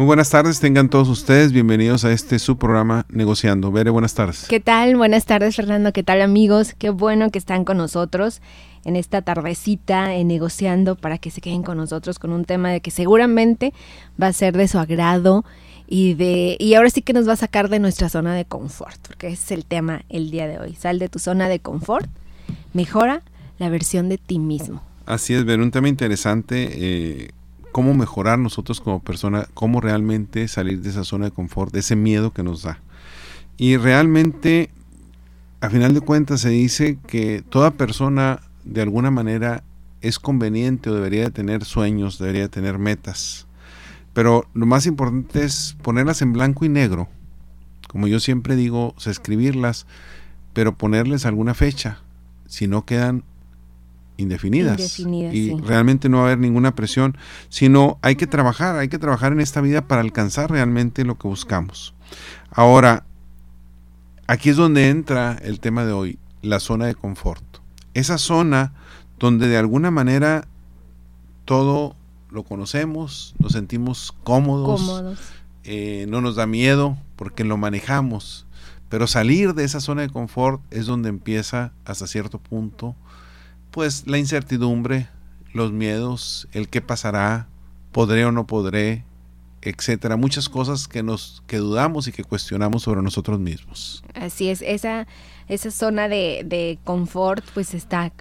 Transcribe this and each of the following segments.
Muy buenas tardes, tengan todos ustedes bienvenidos a este su programa Negociando. Bere, buenas tardes. ¿Qué tal? Buenas tardes, Fernando. ¿Qué tal, amigos? Qué bueno que están con nosotros en esta tardecita en negociando para que se queden con nosotros con un tema de que seguramente va a ser de su agrado y de y ahora sí que nos va a sacar de nuestra zona de confort, porque ese es el tema el día de hoy. Sal de tu zona de confort, mejora la versión de ti mismo. Así es, ver un tema interesante, eh, cómo mejorar nosotros como persona, cómo realmente salir de esa zona de confort, de ese miedo que nos da. Y realmente, a final de cuentas, se dice que toda persona de alguna manera es conveniente o debería de tener sueños, debería de tener metas. Pero lo más importante es ponerlas en blanco y negro. Como yo siempre digo, escribirlas, pero ponerles alguna fecha. Si no quedan indefinidas. y realmente no va a haber ninguna presión, sino hay que trabajar, hay que trabajar en esta vida para alcanzar realmente lo que buscamos. Ahora, aquí es donde entra el tema de hoy, la zona de confort esa zona donde de alguna manera todo lo conocemos, nos sentimos cómodos, eh, no nos da miedo porque lo manejamos, pero salir de esa zona de confort es donde empieza hasta cierto punto pues la incertidumbre, los miedos, el qué pasará, podré o no podré, etcétera, muchas cosas que nos que dudamos y que cuestionamos sobre nosotros mismos. Así es, esa esa zona de, de confort pues está,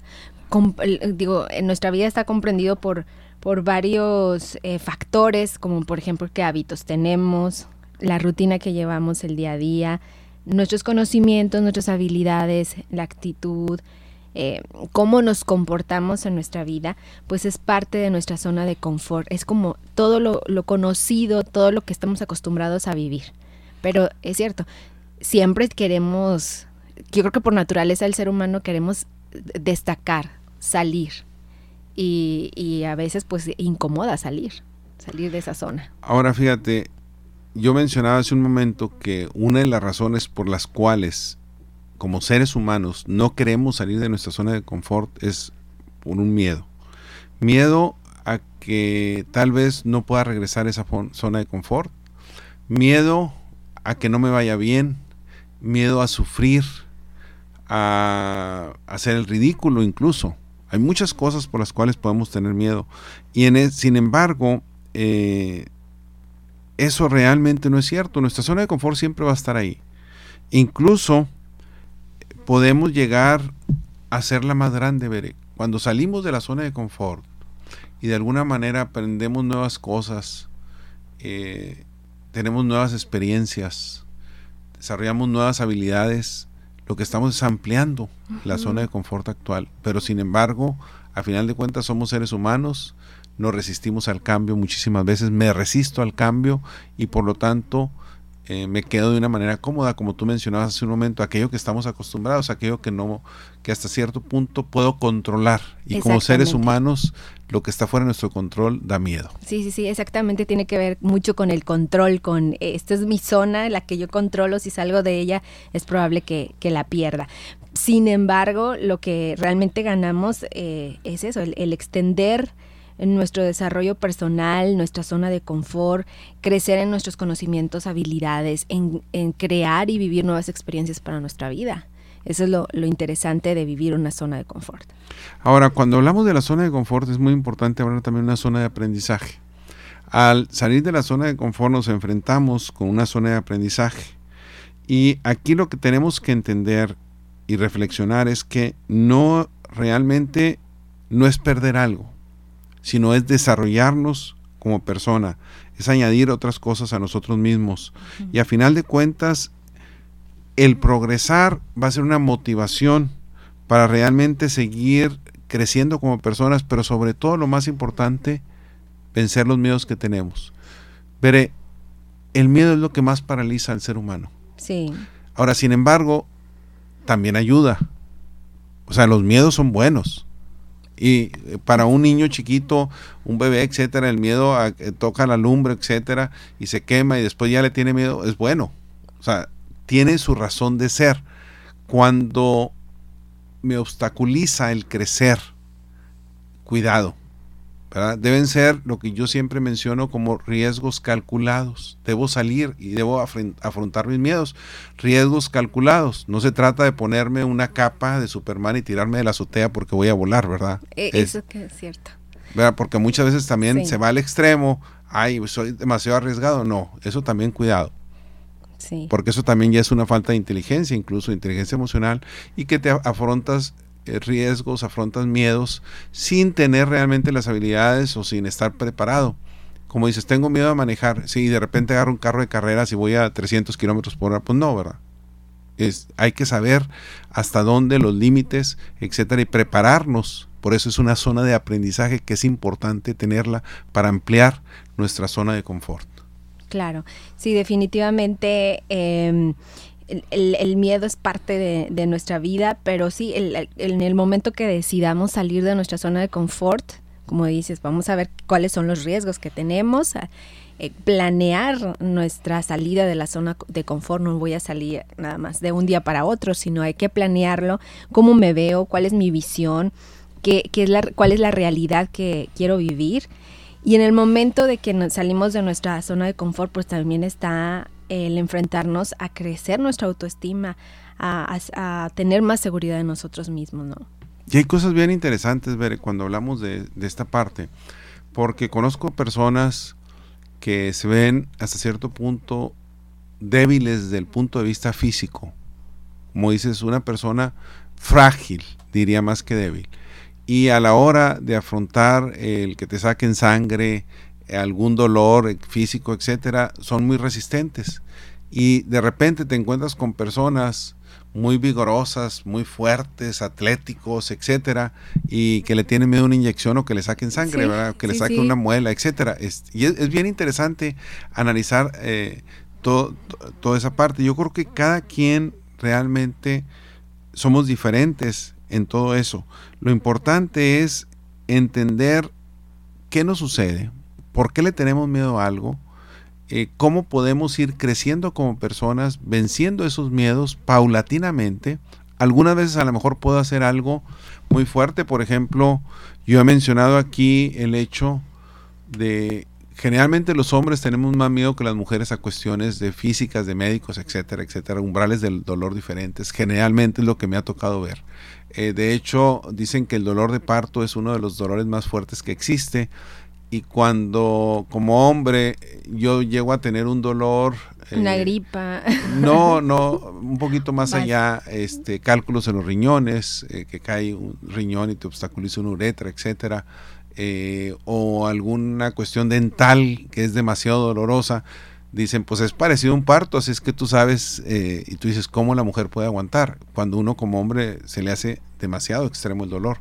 digo, en nuestra vida está comprendido por, por varios eh, factores, como por ejemplo qué hábitos tenemos, la rutina que llevamos el día a día, nuestros conocimientos, nuestras habilidades, la actitud, eh, cómo nos comportamos en nuestra vida, pues es parte de nuestra zona de confort. Es como todo lo, conocido, todo lo que estamos acostumbrados a vivir. Pero es cierto, siempre queremos yo creo que por naturaleza el ser humano queremos destacar, salir. Y, a veces pues incomoda salir, salir de esa zona. Ahora fíjate, yo mencionaba hace un momento que una de las razones por las cuales como seres humanos no queremos salir de nuestra zona de confort es por un miedo. Miedo a que tal vez no pueda regresar a esa zona de confort. Miedo a que no me vaya bien. Miedo a sufrir a hacer el ridículo incluso. Hay muchas cosas por las cuales podemos tener miedo. Y en sin embargo, eh, eso realmente no es cierto. Nuestra zona de confort siempre va a estar ahí. Incluso podemos llegar a ser la más grande, veré. Cuando salimos de la zona de confort y de alguna manera aprendemos nuevas cosas, eh, tenemos nuevas experiencias, desarrollamos nuevas habilidades, lo que estamos es ampliando la zona de confort actual, pero sin embargo, a final de cuentas somos seres humanos, no resistimos al cambio muchísimas veces, me resisto al cambio y por lo tanto eh, me quedo de una manera cómoda, como tú mencionabas hace un momento, aquello que estamos acostumbrados, aquello que no, que hasta cierto punto puedo controlar. Y como seres humanos, lo que está fuera de nuestro control da miedo. Sí, sí, sí, exactamente. Tiene que ver mucho con el control, con eh, esta es mi zona, la que yo controlo, si salgo de ella, es probable que, la pierda. Sin embargo, lo que realmente ganamos eh, es eso, el extender en nuestro desarrollo personal, nuestra zona de confort, crecer en nuestros conocimientos, habilidades, en, crear y vivir nuevas experiencias para nuestra vida. Eso es lo, interesante de vivir una zona de confort. Ahora, cuando hablamos de la zona de confort, es muy importante hablar también de una zona de aprendizaje. Al salir de la zona de confort nos enfrentamos con una zona de aprendizaje. Y aquí lo que tenemos que entender y reflexionar es que no realmente no es perder algo sino es desarrollarnos como persona, es añadir otras cosas a nosotros mismos. Y a final de cuentas, el progresar va a ser una motivación para realmente seguir creciendo como personas, pero sobre todo lo más importante, vencer los miedos que tenemos. Veré, el miedo es lo que más paraliza al ser humano. Sí. Ahora, sin embargo, también ayuda. O sea, los miedos son buenos. Y eh, para un niño chiquito, un bebé, etcétera, el miedo a que toca la lumbre, etcétera, y se quema y después ya le tiene miedo, es bueno. O sea, tiene su razón de ser. Cuando me obstaculiza el crecer, cuidado, Deben ser lo que yo siempre menciono como riesgos calculados. Debo salir y debo afrontar mis miedos. Riesgos calculados. No se trata de ponerme una capa de Superman y tirarme de la azotea porque voy a volar, ¿verdad? E, eso que es cierto. ¿verdad? Porque muchas veces también se va al extremo. Ay, soy demasiado arriesgado. No, eso también cuidado. Sí. Porque eso también ya es una falta de inteligencia, incluso inteligencia emocional, y que te afrontas riesgos, afrontas miedos sin tener realmente las habilidades o sin estar preparado. Como dices, tengo miedo a manejar. Si de repente agarro un carro de carreras y voy a 300 kilómetros por hora, pues no, ¿verdad? Es, hay que saber hasta dónde los límites, etcétera, y prepararnos. Por eso es una zona de aprendizaje que es importante tenerla para ampliar nuestra zona de confort. Claro, sí, definitivamente. Eh, el, miedo es parte de, nuestra vida, pero sí, en el momento que decidamos salir de nuestra zona de confort, como dices, vamos a ver cuáles son los riesgos que tenemos, eh, planear nuestra salida de la zona de confort, no voy a salir nada más de un día para otro, sino hay que planearlo, cómo me veo, cuál es mi visión, qué, qué es la, cuál es la realidad que quiero vivir. Y en el momento de que salimos de nuestra zona de confort, pues también está el enfrentarnos a crecer nuestra autoestima, a, tener más seguridad en nosotros mismos, ¿no? Y hay cosas bien interesantes, ver cuando hablamos de, de esta parte, porque conozco personas que se ven hasta cierto punto débiles desde el punto de vista físico. Como dices, una persona frágil, diría más que débil. Y a la hora de afrontar el que te saquen sangre, algún dolor físico, etcétera, son muy resistentes. Y de repente te encuentras con personas muy vigorosas, muy fuertes, atléticos, etcétera, y que le tienen miedo a una inyección o que le saquen sangre, ¿verdad? que le saquen una muela, etcétera. y es, bien interesante analizar eh, toda esa parte. Yo creo que cada quien realmente somos diferentes en todo eso. Lo importante es entender qué nos sucede, ¿Por qué le tenemos miedo a algo? Eh, ¿Cómo podemos ir creciendo como personas, venciendo esos miedos paulatinamente? Algunas veces a lo mejor puedo hacer algo muy fuerte. Por ejemplo, yo he mencionado aquí el hecho de generalmente los hombres tenemos más miedo que las mujeres a cuestiones de físicas, de médicos, etcétera, etcétera, umbrales del dolor diferentes. Generalmente es lo que me ha tocado ver. Eh, de hecho, dicen que el dolor de parto es uno de los dolores más fuertes que existe y cuando como hombre yo llego a tener un dolor una eh, gripa. no no un poquito más allá este cálculos en los riñones eh, que cae un riñón y te obstaculiza una uretra etcétera eh, o alguna cuestión dental que es demasiado dolorosa dicen, pues es parecido a un parto, así es que tú sabes, eh, y tú dices, ¿cómo la mujer puede aguantar? Cuando uno como hombre se le hace demasiado extremo el dolor.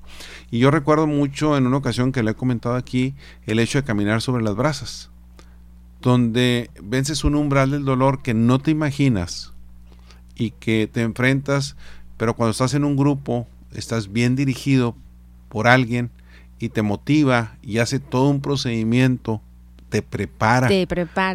Y yo recuerdo mucho en una ocasión que le he comentado aquí el hecho de caminar sobre las brasas, donde vences un umbral del dolor que no te imaginas y que te enfrentas, pero cuando estás en un grupo, estás bien dirigido por alguien y te motiva y hace todo un procedimiento te prepara,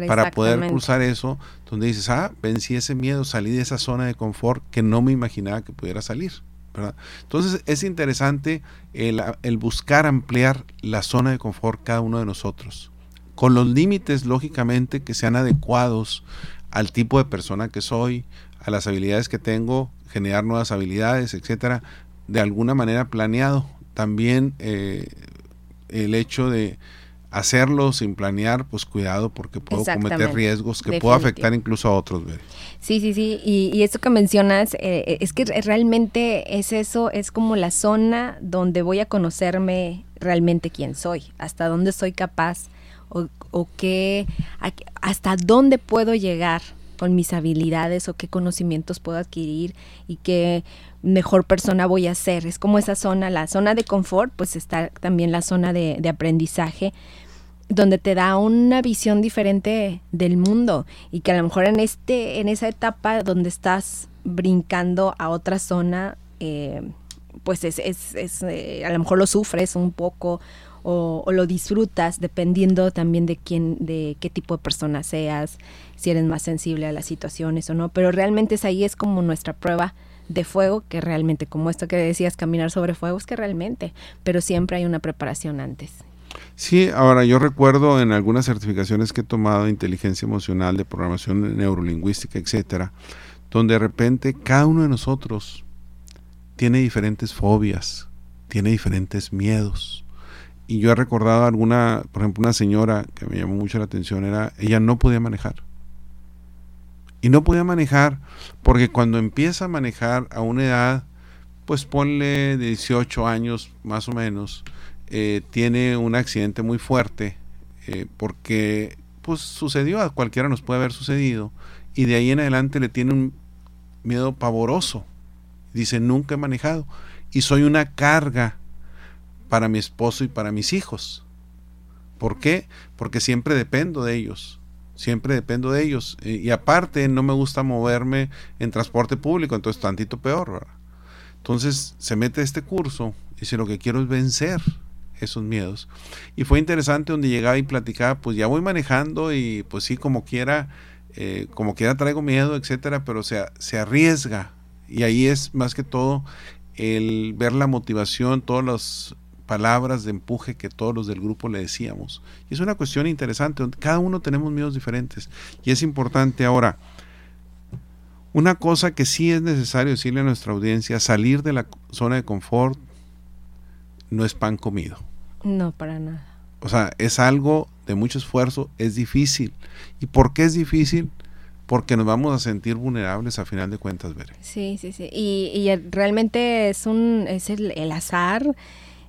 para poder cruzar eso, donde dices, ah, vencí ese miedo, salí de esa zona de confort que no me imaginaba que pudiera salir. ¿verdad? Entonces es interesante el, el buscar ampliar la zona de confort cada uno de nosotros, con los límites, lógicamente, que sean adecuados al tipo de persona que soy, a las habilidades que tengo, generar nuevas habilidades, etcétera, de alguna manera planeado. También eh, el hecho de, hacerlo sin planear, pues cuidado porque puedo cometer riesgos que puedo afectar incluso a otros. Sí, sí, sí. Y, y eso que mencionas, eh, es que realmente es eso, es como la zona donde voy a conocerme realmente quién soy, hasta dónde soy capaz o, o qué, hasta dónde puedo llegar con mis habilidades o qué conocimientos puedo adquirir y qué mejor persona voy a ser. Es como esa zona, la zona de confort, pues está también la zona de, de aprendizaje, donde te da una visión diferente del mundo y que a lo mejor en este en esa etapa donde estás brincando a otra zona eh, pues es, es, es eh, a lo mejor lo sufres un poco o, lo disfrutas dependiendo también de quién de qué tipo de persona seas si eres más sensible a las situaciones o no pero realmente es ahí es como nuestra prueba de fuego que realmente como esto que decías caminar sobre fuego es que realmente pero siempre hay una preparación antes Sí, ahora yo recuerdo en algunas certificaciones que he tomado de inteligencia emocional, de programación neurolingüística, etcétera, donde de repente cada uno de nosotros tiene diferentes fobias, tiene diferentes miedos. Y yo he recordado alguna, por ejemplo, una señora que me llamó mucho la atención, era, ella no podía manejar. Y no podía manejar porque cuando empieza a manejar a una edad, pues ponle 18 años más o menos, eh, tiene un accidente muy fuerte eh, porque pues sucedió, a cualquiera nos puede haber sucedido y de ahí en adelante le tiene un miedo pavoroso. Dice, nunca he manejado y soy una carga para mi esposo y para mis hijos. ¿Por qué? Porque siempre dependo de ellos. Siempre dependo de ellos. Y aparte no me gusta moverme en transporte público, entonces tantito peor. Entonces se mete este curso y dice lo que quiero es vencer esos miedos. Y fue interesante donde llegaba y platicaba, pues ya voy manejando y pues sí, como quiera, eh, como quiera traigo miedo, etcétera, pero se, se arriesga. Y ahí es más que todo el ver la motivación, todas las palabras de empuje que todos los del grupo le decíamos. Y es una cuestión interesante, cada uno tenemos miedos diferentes. Y es importante ahora, una cosa que sí es necesario decirle a nuestra audiencia, salir de la zona de confort no es pan comido. No, para nada. O sea, es algo de mucho esfuerzo, es difícil. ¿Y por qué es difícil? Porque nos vamos a sentir vulnerables a final de cuentas, Bere. Sí, sí, sí. Y, realmente es un es el, azar.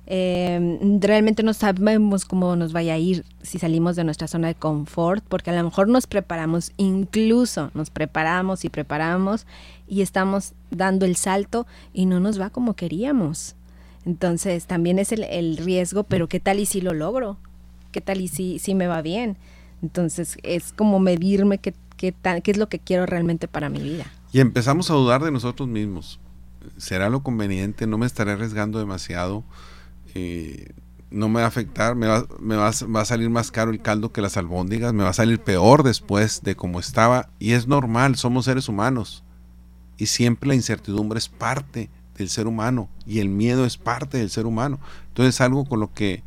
Eh, realmente no sabemos cómo nos vaya a ir si salimos de nuestra zona de confort, porque a lo mejor nos preparamos, incluso nos preparamos y preparamos y estamos dando el salto y no nos va como queríamos. Entonces también es el, riesgo, pero ¿qué tal y si lo logro? ¿Qué tal y si, si me va bien? Entonces es como medirme qué, qué, qué es lo que quiero realmente para mi vida. Y empezamos a dudar de nosotros mismos. ¿Será lo conveniente? ¿No me estaré arriesgando demasiado? Eh, no me va a afectar, me, va, me va, va, a salir más caro el caldo que las albóndigas, me va a salir peor después de como estaba. Y es normal, somos seres humanos. Y siempre la incertidumbre es parte del ser humano y el miedo es parte del ser humano. Entonces es algo con lo que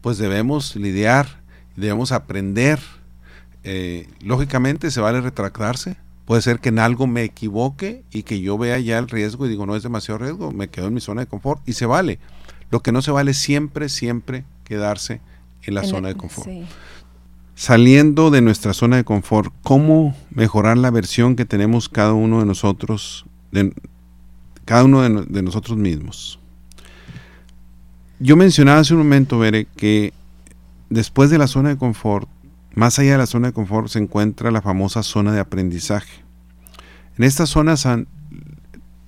pues debemos lidiar, debemos aprender. Eh, lógicamente se vale retractarse. Puede ser que en algo me equivoque y que yo vea ya el riesgo y digo no es demasiado riesgo, me quedo en mi zona de confort y se vale. Lo que no se vale siempre, siempre quedarse en la zona de confort. Saliendo de nuestra zona de confort, ¿cómo mejorar la versión que tenemos cada uno de nosotros de, cada uno de, nosotros mismos. Yo mencionaba hace un momento, Bere, que después de la zona de confort, más allá de la zona de confort, se encuentra la famosa zona de aprendizaje. En esta zona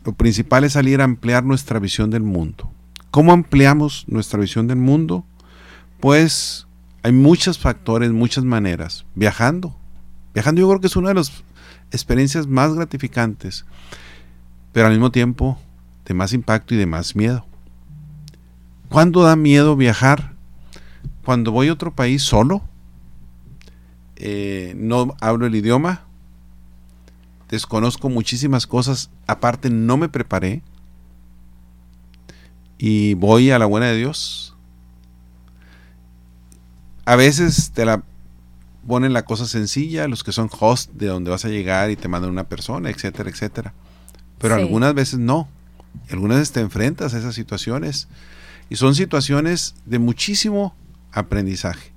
lo principal es salir a ampliar nuestra visión del mundo. ¿Cómo ampliamos nuestra visión del mundo? Pues hay muchos factores, muchas maneras. Viajando. Viajando yo creo que es una de las experiencias más gratificantes pero al mismo tiempo de más impacto y de más miedo. ¿Cuándo da miedo viajar? Cuando voy a otro país solo, eh, no hablo el idioma, desconozco muchísimas cosas, aparte no me preparé y voy a la buena de Dios. A veces te la ponen la cosa sencilla, los que son host de donde vas a llegar y te mandan una persona, etcétera, etcétera pero algunas veces no. Algunas veces te enfrentas a esas situaciones y son situaciones de muchísimo aprendizaje.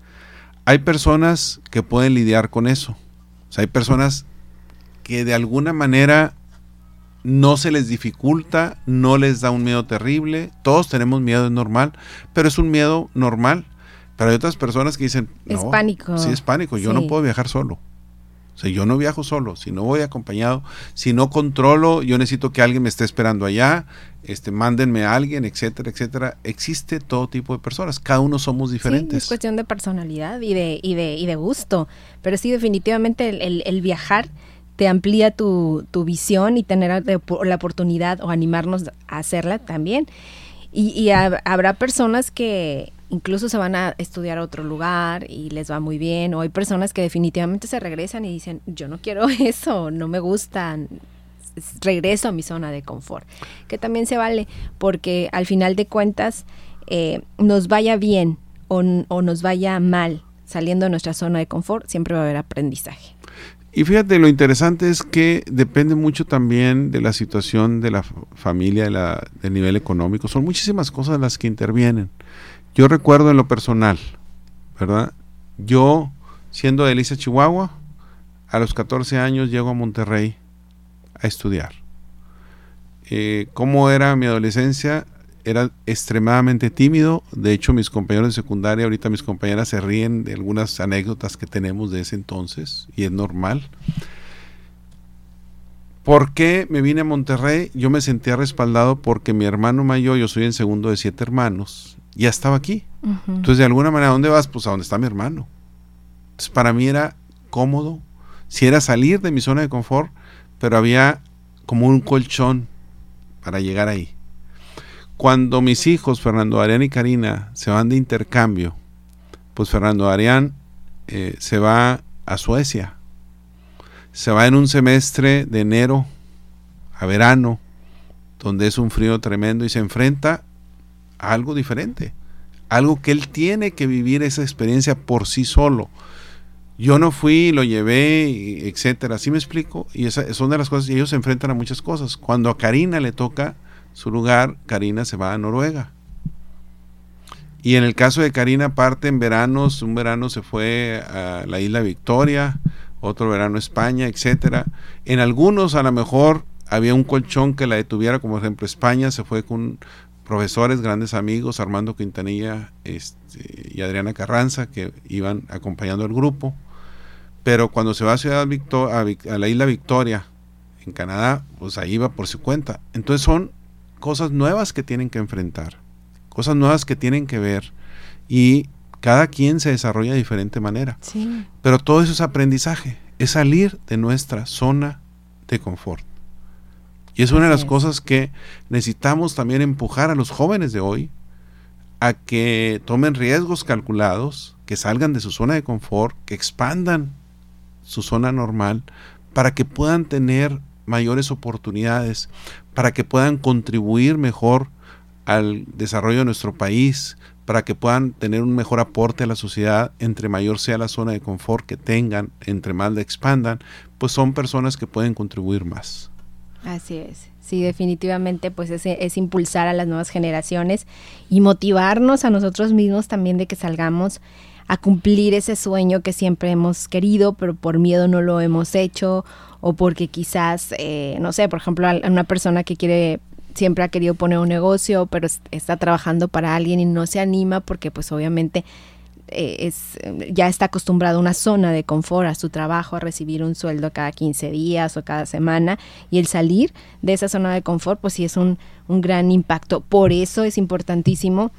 Hay personas que pueden lidiar con eso. O sea, hay personas que de alguna manera no se les dificulta, no les da un miedo terrible. Todos tenemos miedo, es normal, pero es un miedo normal. Pero hay otras personas que dicen, es pánico. Sí, es pánico. Yo no puedo viajar solo. O sea, yo no viajo solo, si no voy acompañado, si no controlo, yo necesito que alguien me esté esperando allá, este, mándenme a alguien, etcétera, etcétera. Existe todo tipo de personas, cada uno somos diferentes. es cuestión de personalidad y de, y de, y de gusto, pero sí definitivamente el, viajar te amplía tu, tu visión y tener la oportunidad o animarnos a hacerla también. Y, y habrá personas que incluso se van a estudiar a otro lugar y les va muy bien, o hay personas que definitivamente se regresan y dicen, yo no quiero eso, no me gustan, regreso a mi zona de confort, que también se vale, porque al final de cuentas, eh, nos vaya bien o, o nos vaya mal saliendo de nuestra zona de confort, siempre va a haber aprendizaje. Y fíjate, lo interesante es que depende mucho también de la situación de la familia, de la, del nivel económico. Son muchísimas cosas las que intervienen. Yo recuerdo en lo personal, ¿verdad? Yo, siendo de Elisa, Chihuahua, a los 14 años llego a Monterrey a estudiar. Eh, ¿Cómo era mi adolescencia? Era extremadamente tímido. De hecho, mis compañeros de secundaria, ahorita mis compañeras se ríen de algunas anécdotas que tenemos de ese entonces, y es normal. ¿Por qué me vine a Monterrey? Yo me sentía respaldado porque mi hermano mayor, yo soy el segundo de siete hermanos, ya estaba aquí. Entonces, de alguna manera, ¿a dónde vas? Pues a donde está mi hermano. Entonces, para mí era cómodo. Si era salir de mi zona de confort, pero había como un colchón para llegar ahí. Cuando mis hijos, Fernando Arián y Karina, se van de intercambio, pues Fernando Arián eh, se va a Suecia. Se va en un semestre de enero a verano, donde es un frío tremendo y se enfrenta algo diferente. Algo que él tiene que vivir esa experiencia por sí solo. Yo no fui, lo llevé, etcétera. ¿Sí me explico? Y esa, son de las cosas, y ellos se enfrentan a muchas cosas. Cuando a Karina le toca su lugar, Karina se va a Noruega. Y en el caso de Karina parte en veranos, un verano se fue a la isla Victoria, otro verano a España, etcétera. En algunos a lo mejor había un colchón que la detuviera, como por ejemplo España se fue con profesores, grandes amigos, Armando Quintanilla este, y Adriana Carranza, que iban acompañando al grupo. Pero cuando se va a Ciudad Victor a, a, la isla Victoria, en Canadá, pues ahí va por su cuenta. Entonces son cosas nuevas que tienen que enfrentar, cosas nuevas que tienen que ver. Y cada quien se desarrolla de diferente manera. Sí. Pero todo eso es aprendizaje, es salir de nuestra zona de confort. Y es una de las cosas que necesitamos también empujar a los jóvenes de hoy a que tomen riesgos calculados, que salgan de su zona de confort, que expandan su zona normal para que puedan tener mayores oportunidades, para que puedan contribuir mejor al desarrollo de nuestro país, para que puedan tener un mejor aporte a la sociedad, entre mayor sea la zona de confort que tengan, entre más la expandan, pues son personas que pueden contribuir más. Así es. Sí, definitivamente, pues es, es, impulsar a las nuevas generaciones y motivarnos a nosotros mismos también de que salgamos a cumplir ese sueño que siempre hemos querido, pero por miedo no lo hemos hecho, o porque quizás, eh, no sé, por ejemplo, una persona que quiere siempre ha querido poner un negocio, pero está trabajando para alguien y no se anima porque pues obviamente eh, es, ya está acostumbrado a una zona de confort, a su trabajo, a recibir un sueldo cada 15 días o cada semana, y el salir de esa zona de confort, pues sí es un, un gran impacto. Por eso es importantísimo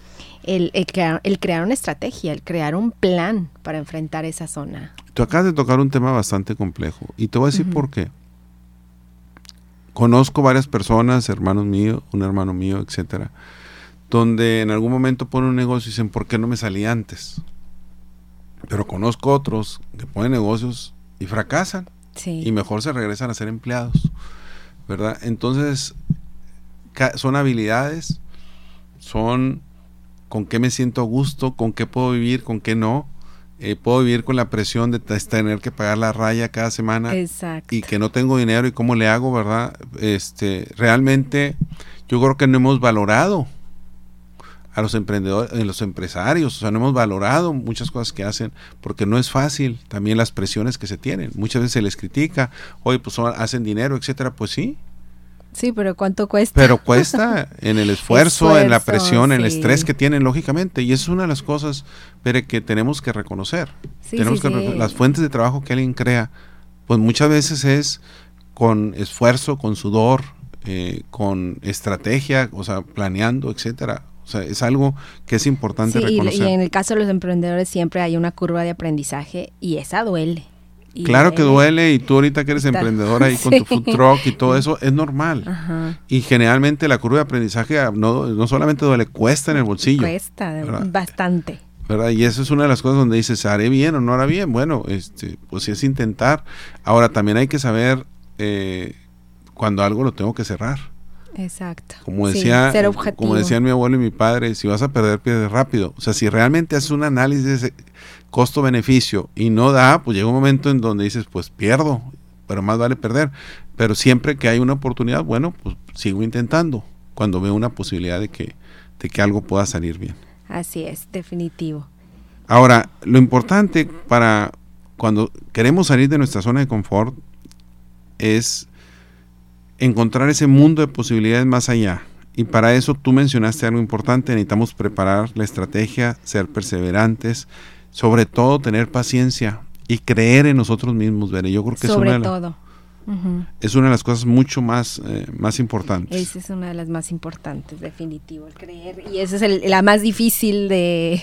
el, el, crear, el crear una estrategia, el crear un plan para enfrentar esa zona. Tú acabas de tocar un tema bastante complejo, y te voy a decir uh -huh. por qué. Conozco varias personas, hermanos míos, un hermano mío, etcétera, donde en algún momento ponen un negocio y dicen, ¿por qué no me salí antes? Pero conozco otros que ponen negocios y fracasan. Sí. Y mejor se regresan a ser empleados. ¿Verdad? Entonces, son habilidades, son con qué me siento a gusto, con qué puedo vivir, con qué no. Eh, puedo vivir con la presión de tener que pagar la raya cada semana Exacto. y que no tengo dinero y cómo le hago, ¿verdad? Este, realmente yo creo que no hemos valorado a los emprendedores, a los empresarios, o sea, no hemos valorado muchas cosas que hacen, porque no es fácil también las presiones que se tienen. Muchas veces se les critica, oye, pues hacen dinero, etcétera, pues sí. Sí, pero ¿cuánto cuesta? Pero cuesta en el esfuerzo, esfuerzo en la presión, sí. en el estrés que tienen, lógicamente, y es una de las cosas, pero que tenemos que reconocer. Sí, tenemos sí, que las fuentes de trabajo que alguien crea, pues muchas veces es con esfuerzo, con sudor, eh, con estrategia, o sea, planeando, etcétera. O sea, es algo que es importante sí, reconocer. Y, y en el caso de los emprendedores siempre hay una curva de aprendizaje y esa duele. Y claro que duele y tú ahorita que eres emprendedora ahí sí. con tu food truck y todo eso es normal. Ajá. Y generalmente la curva de aprendizaje no, no solamente duele, cuesta en el bolsillo. Cuesta ¿verdad? bastante. ¿verdad? Y eso es una de las cosas donde dices, ¿haré bien o no haré bien? Bueno, este, pues sí es intentar. Ahora también hay que saber eh, cuando algo lo tengo que cerrar. Exacto. Como decía, como decían mi abuelo y mi padre, si vas a perder, pierdes rápido. O sea, si realmente haces un análisis costo-beneficio y no da, pues llega un momento en donde dices, pues pierdo, pero más vale perder. Pero siempre que hay una oportunidad, bueno, pues sigo intentando cuando veo una posibilidad de que, de que algo pueda salir bien. Así es, definitivo. Ahora, lo importante para cuando queremos salir de nuestra zona de confort es encontrar ese mundo de posibilidades más allá. Y para eso tú mencionaste algo importante, necesitamos preparar la estrategia, ser perseverantes, sobre todo tener paciencia y creer en nosotros mismos, Veré. Yo creo que sobre es una todo. Es una de las cosas mucho más, eh, más importantes. Esa es una de las más importantes, definitivo, el creer. Y esa es la más difícil de,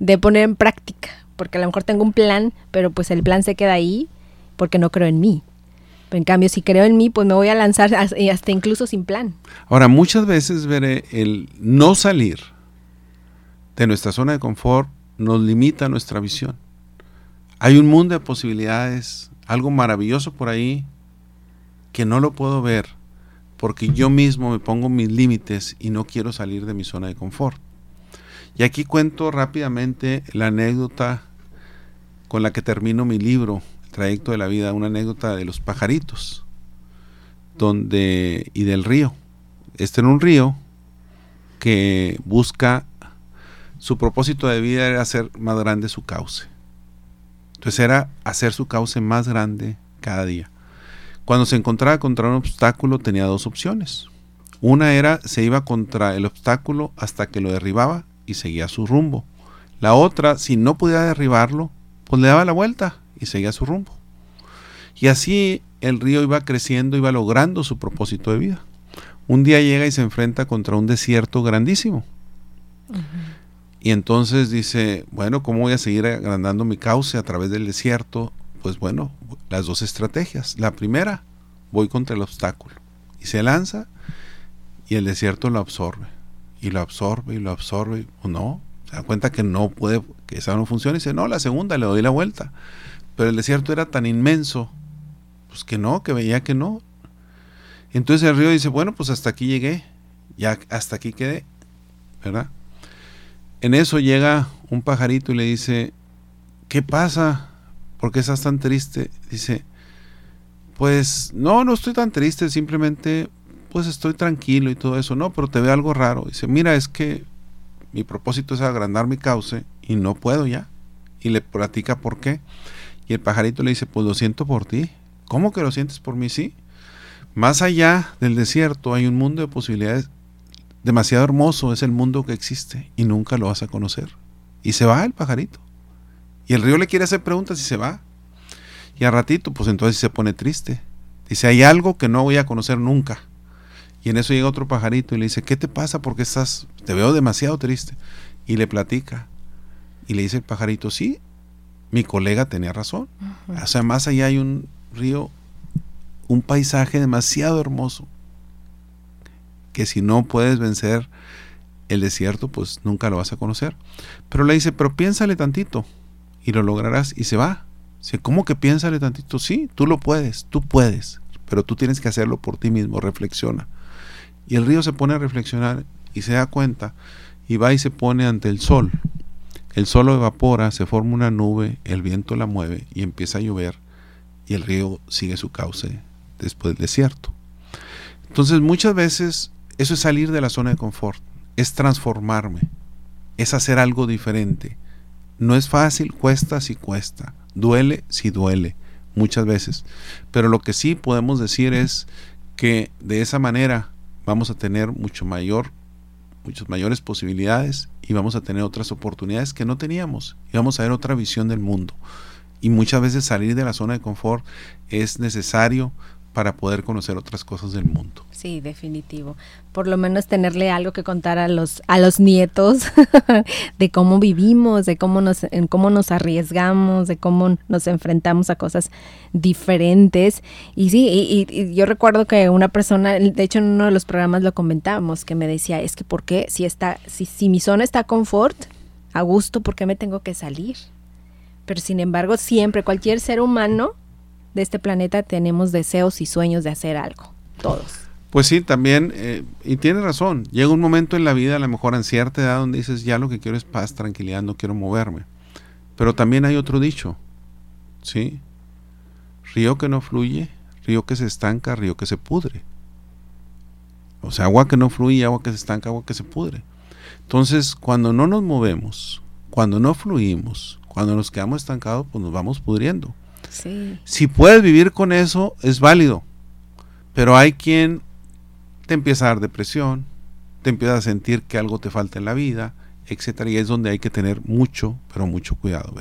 de poner en práctica, porque a lo mejor tengo un plan, pero pues el plan se queda ahí porque no creo en mí. En cambio, si creo en mí, pues me voy a lanzar hasta incluso sin plan. Ahora, muchas veces, Veré, el no salir de nuestra zona de confort nos limita nuestra visión. Hay un mundo de posibilidades, algo maravilloso por ahí que no lo puedo ver porque yo mismo me pongo mis límites y no quiero salir de mi zona de confort. Y aquí cuento rápidamente la anécdota con la que termino mi libro, trayecto de la vida, una anécdota de los pajaritos donde y del río. Este era un río que busca su propósito de vida era hacer más grande su cauce. Entonces era hacer su cauce más grande cada día. Cuando se encontraba contra un obstáculo tenía dos opciones. Una era se iba contra el obstáculo hasta que lo derribaba y seguía su rumbo. La otra, si no podía derribarlo, pues le daba la vuelta y seguía su rumbo. Y así el río iba creciendo, iba logrando su propósito de vida. Un día llega y se enfrenta contra un desierto grandísimo. Y entonces dice, bueno, ¿cómo voy a seguir agrandando mi cauce a través del desierto? Pues bueno, las dos estrategias. La primera, voy contra el obstáculo. Y se lanza y el desierto lo absorbe. Y lo absorbe y lo absorbe. O no, se da cuenta que no puede, que esa no funciona. Y dice, no, la segunda, le doy la vuelta. Pero el desierto era tan inmenso, pues que no, que veía que no. Entonces el río dice, bueno, pues hasta aquí llegué. Ya hasta aquí quedé. ¿Verdad? En eso llega un pajarito y le dice, ¿qué pasa? ¿por qué estás tan triste? Dice, pues no, no estoy tan triste, simplemente pues estoy tranquilo y todo eso, no, pero te veo algo raro. Dice, mira, es que mi propósito es agrandar mi cauce y no puedo ya. Y le platica por qué. Y el pajarito le dice, pues lo siento por ti. ¿Cómo que lo sientes por mí? Sí. Más allá del desierto hay un mundo de posibilidades demasiado hermoso, es el mundo que existe y nunca lo vas a conocer. Y se va el pajarito. Y el río le quiere hacer preguntas y se va. Y a ratito, pues entonces se pone triste. Dice, hay algo que no voy a conocer nunca. Y en eso llega otro pajarito y le dice, ¿qué te pasa? Porque estás, te veo demasiado triste. Y le platica. Y le dice el pajarito, sí, mi colega tenía razón. O sea, más allá hay un río, un paisaje demasiado hermoso. Que si no puedes vencer el desierto, pues nunca lo vas a conocer. Pero le dice, pero piénsale tantito y lo lograrás y se va. ¿Cómo que piénsale tantito? Sí, tú lo puedes, tú puedes, pero tú tienes que hacerlo por ti mismo, reflexiona. Y el río se pone a reflexionar y se da cuenta y va y se pone ante el sol. El sol lo evapora, se forma una nube, el viento la mueve y empieza a llover y el río sigue su cauce después del desierto. Entonces muchas veces eso es salir de la zona de confort, es transformarme, es hacer algo diferente, no es fácil, cuesta si cuesta, duele si duele, muchas veces. Pero lo que sí podemos decir es que de esa manera vamos a tener mucho mayor, muchas mayores posibilidades y vamos a tener otras oportunidades que no teníamos y vamos a ver otra visión del mundo. Y muchas veces salir de la zona de confort es necesario para poder conocer otras cosas del mundo. Sí, definitivo. Por lo menos tenerle algo que contar a los a los nietos de cómo vivimos, de cómo nos en cómo nos arriesgamos, de cómo nos enfrentamos a cosas diferentes. Y sí, y, yo recuerdo que una persona, de hecho en uno de los programas lo comentábamos, que me decía, es que ¿por qué si está si si mi zona está confort, a gusto, ¿por qué me tengo que salir? Pero sin embargo, siempre cualquier ser humano de este planeta tenemos deseos y sueños de hacer algo, todos. Pues sí, también, eh, y tiene razón, llega un momento en la vida, a lo mejor en cierta edad, donde dices, ya lo que quiero es paz, tranquilidad, no quiero moverme. Pero también hay otro dicho, ¿sí? Río que no fluye, río que se estanca, río que se pudre. O sea, agua que no fluye, agua que se estanca, agua que se pudre. Entonces, cuando no nos movemos, cuando no fluimos, cuando nos quedamos estancados, pues nos vamos pudriendo. Si puedes vivir con eso, es válido. Pero hay quien te empieza a dar depresión, te empieza a sentir que algo te falta en la vida, etcétera, y es donde hay que tener mucho, pero mucho cuidado.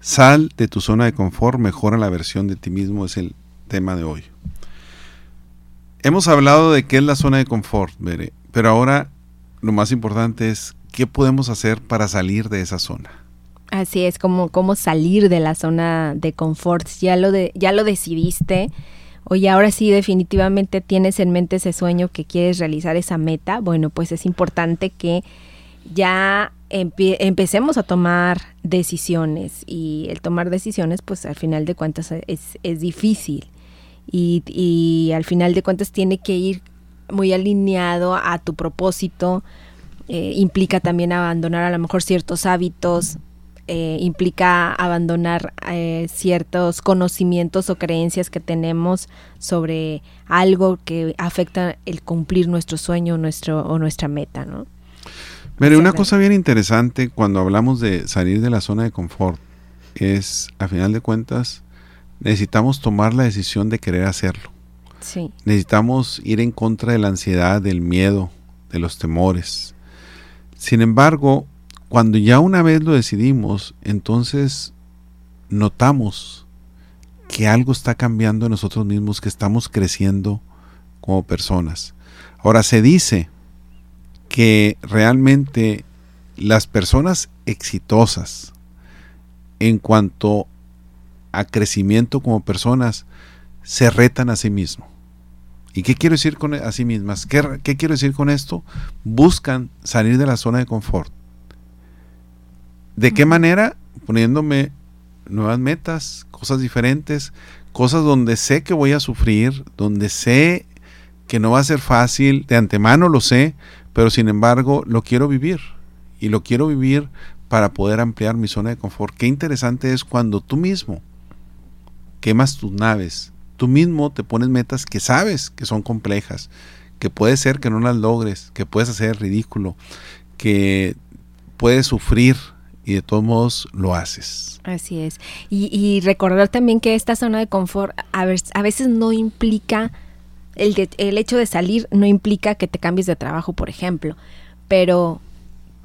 Sal de tu zona de confort, mejora la versión de ti mismo, es el tema de hoy. Hemos hablado de qué es la zona de confort, Bere, pero ahora lo más importante es qué podemos hacer para salir de esa zona. Así es, como cómo salir de la zona de confort. Ya lo de, ya lo decidiste, oye, ahora sí definitivamente tienes en mente ese sueño que quieres realizar esa meta, bueno, pues es importante que ya empecemos a tomar decisiones. Y el tomar decisiones pues al final de cuentas es, es difícil. Y, y, al final de cuentas tiene que ir muy alineado a tu propósito, eh, implica también abandonar a lo mejor ciertos hábitos, eh, implica abandonar eh, ciertos conocimientos o creencias que tenemos sobre algo que afecta el cumplir nuestro sueño nuestro, o nuestra meta, ¿no? Mire, una cosa bien interesante cuando hablamos de salir de la zona de confort es, a final de cuentas, necesitamos tomar la decisión de querer hacerlo. Sí. Necesitamos ir en contra de la ansiedad, del miedo, de los temores. Sin embargo, cuando ya una vez lo decidimos, entonces notamos que algo está cambiando en nosotros mismos, que estamos creciendo como personas. Ahora se dice que realmente las personas exitosas en cuanto a crecimiento como personas se retan a sí mismos. ¿Y qué quiero decir con a sí mismas? ¿Qué, ¿Qué quiero decir con esto? Buscan salir de la zona de confort ¿De qué manera? Poniéndome nuevas metas, cosas diferentes, cosas donde sé que voy a sufrir, donde sé que no va a ser fácil, de antemano lo sé, pero sin embargo lo quiero vivir. Y lo quiero vivir para poder ampliar mi zona de confort. Qué interesante es cuando tú mismo quemas tus naves, tú mismo te pones metas que sabes que son complejas, que puede ser que no las logres, que puedes hacer ridículo, que puedes sufrir y de todos modos lo haces. Así es. Y, recordar también que esta zona de confort a, a veces no implica, el, el hecho de salir no implica que te cambies de trabajo, por ejemplo, pero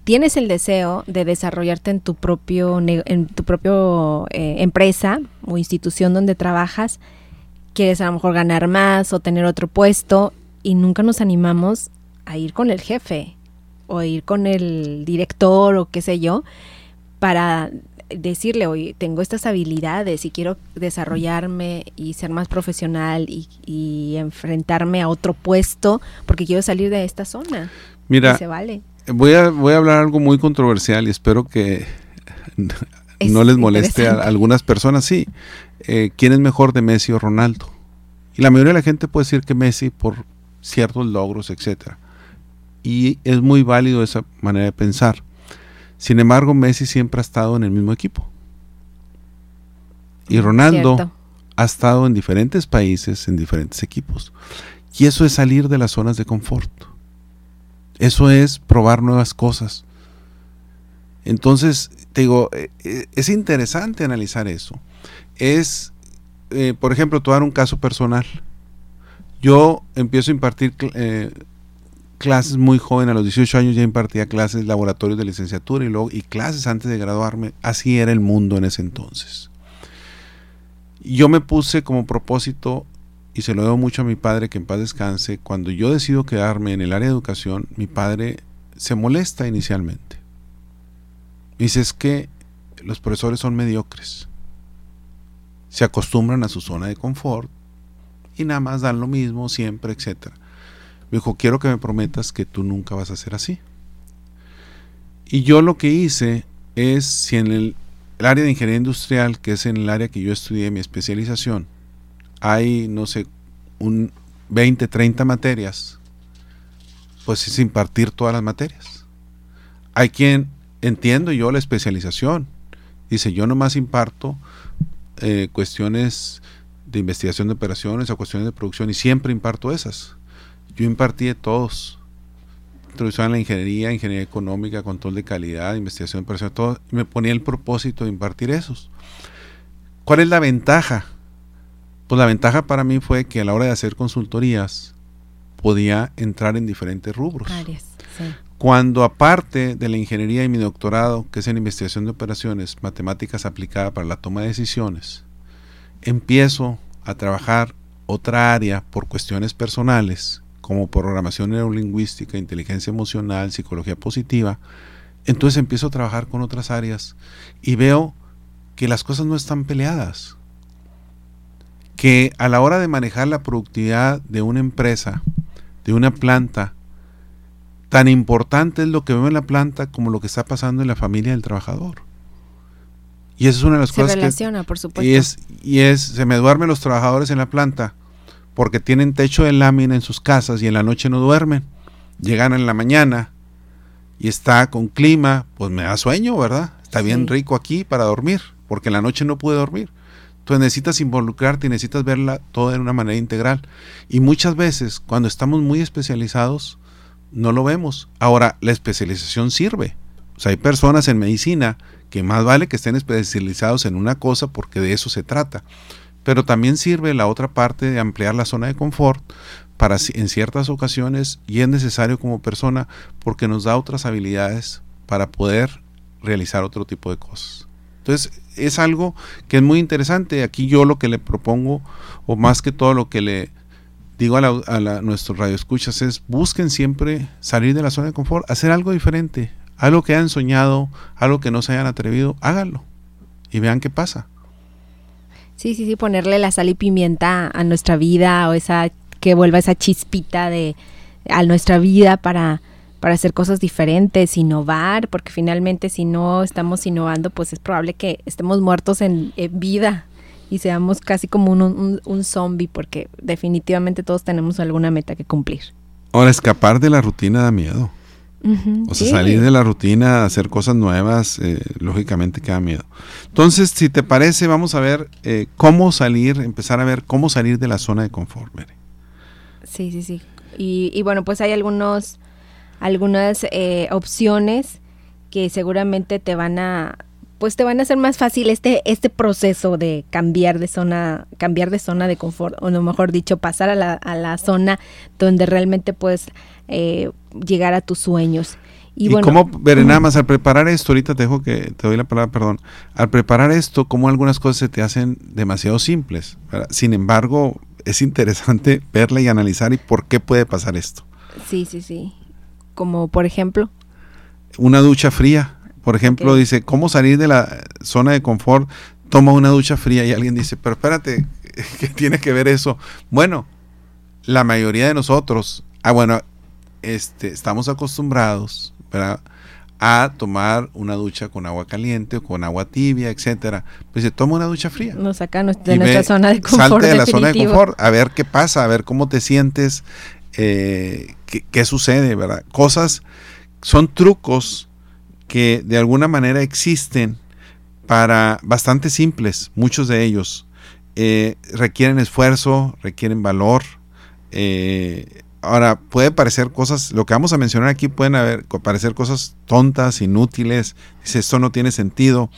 tienes el deseo de desarrollarte en tu propio en tu propio eh, empresa o institución donde trabajas, quieres a lo mejor ganar más o tener otro puesto y nunca nos animamos a ir con el jefe o ir con el director o qué sé yo para decirle, oye, tengo estas habilidades y quiero desarrollarme y ser más profesional y, enfrentarme a otro puesto porque quiero salir de esta zona. Mira, se vale. voy, a, voy a hablar algo muy controversial y espero que no les moleste a algunas personas. Sí, eh, ¿quién es mejor de Messi o Ronaldo? Y la mayoría de la gente puede decir que Messi por ciertos logros, etcétera. Y es muy válido esa manera de pensar. Sin embargo, Messi siempre ha estado en el mismo equipo. Y Ronaldo ha estado en diferentes países, en diferentes equipos. Y eso es salir de las zonas de confort. Eso es probar nuevas cosas. Entonces, te digo, eh, eh, es interesante analizar eso. Es, eh, por ejemplo, tomar un caso personal. Yo empiezo a impartir clases muy joven, a los 18 años ya impartía clases, laboratorios de licenciatura y luego y clases antes de graduarme. Así era el mundo en ese entonces. Yo me puse como propósito y se lo debo mucho a mi padre que en paz descanse, cuando yo decido quedarme en el área de educación, mi padre se molesta inicialmente. Dice es que los profesores son mediocres. Se acostumbran a su zona de confort y nada más dan lo mismo siempre, etcétera. Me dijo, quiero que me prometas que tú nunca vas a ser así. Y yo lo que hice es, si en el, área de ingeniería industrial, que es en el área que yo estudié mi especialización, hay, no sé, un 20, 30 materias, pues es impartir todas las materias. Hay quien, entiendo yo la especialización, dice, yo nomás imparto eh, cuestiones de investigación de operaciones o cuestiones de producción y siempre imparto esas. Yo impartí de todos. Introducción en la ingeniería, ingeniería económica, control de calidad, investigación de operaciones, todo. Me ponía el propósito de impartir esos. ¿Cuál es la ventaja? Pues la ventaja para mí fue que a la hora de hacer consultorías podía entrar en diferentes rubros. Cuando aparte de la ingeniería y mi doctorado, que es en investigación de operaciones, matemáticas aplicadas para la toma de decisiones, empiezo a trabajar otra área por cuestiones personales, como programación neurolingüística, inteligencia emocional, psicología positiva, entonces empiezo a trabajar con otras áreas y veo que las cosas no están peleadas. Que a la hora de manejar la productividad de una empresa, de una planta, tan importante es lo que veo en la planta como lo que está pasando en la familia del trabajador. Y esa es una de las se cosas relaciona, por supuesto. Y es, y es, se me duermen los trabajadores en la planta porque tienen techo de lámina en sus casas y en la noche no duermen. Llegan en la mañana y está con clima, pues me da sueño, ¿verdad? Está bien rico aquí para dormir, porque en la noche no pude dormir. Entonces necesitas involucrarte y necesitas verla toda de una manera integral. Y muchas veces, cuando estamos muy especializados, no lo vemos. Ahora, la especialización sirve. O sea, hay personas en medicina que más vale que estén especializados en una cosa porque de eso se trata. Pero también sirve la otra parte de ampliar la zona de confort para en ciertas ocasiones y es necesario como persona porque nos da otras habilidades para poder realizar otro tipo de cosas. Entonces es algo que es muy interesante. Aquí yo lo que le propongo, o más que todo lo que le digo a, la, a nuestros radioescuchas es busquen siempre salir de la zona de confort, hacer algo diferente, algo que hayan soñado, algo que no se hayan atrevido, háganlo y vean qué pasa. Sí, sí, sí, ponerle la sal y pimienta a nuestra vida o esa que vuelva esa chispita de a nuestra vida para para hacer cosas diferentes, innovar, porque finalmente si no estamos innovando, pues es probable que estemos muertos en, vida y seamos casi como un, un zombie, porque definitivamente todos tenemos alguna meta que cumplir. Ahora, escapar de la rutina da miedo o sea, salir de la rutina, hacer cosas nuevas, eh, lógicamente que da miedo. Entonces, si te parece, vamos a ver eh, cómo salir, empezar a ver cómo salir de la zona de confort. Sí, sí, sí. Y, bueno, pues hay algunos, algunas eh, opciones que seguramente te van a pues te van a hacer más fácil este este proceso de cambiar de zona cambiar de zona de confort o no mejor dicho pasar a la, a la zona donde realmente puedes eh, llegar a tus sueños. Y, bueno, cómo, ver, nada más al preparar esto, ahorita te dejo que te doy la palabra, perdón, al preparar esto, cómo algunas cosas se te hacen demasiado simples. Sin embargo, es interesante verla y analizar y por qué puede pasar esto. Sí, sí, sí. Como por ejemplo. Una ducha fría. Por ejemplo, dice, ¿cómo salir de la zona de confort? Toma una ducha fría y alguien dice, pero espérate, ¿qué tiene que ver eso? Bueno, la mayoría de nosotros, ah, bueno, este, estamos acostumbrados a tomar una ducha con agua caliente o con agua tibia, etcétera. Pues se toma una ducha fría. Nos saca de nuestra zona de confort. Salte de la zona de confort, a ver qué pasa, a ver cómo te sientes, eh, qué, qué, sucede, ¿verdad? Cosas, son trucos que de alguna manera existen para bastante simples, muchos de ellos. Eh, requieren esfuerzo, requieren valor, eh, Ahora, puede parecer cosas, lo que vamos a mencionar aquí pueden haber, parecer cosas tontas, inútiles, dice esto no tiene sentido.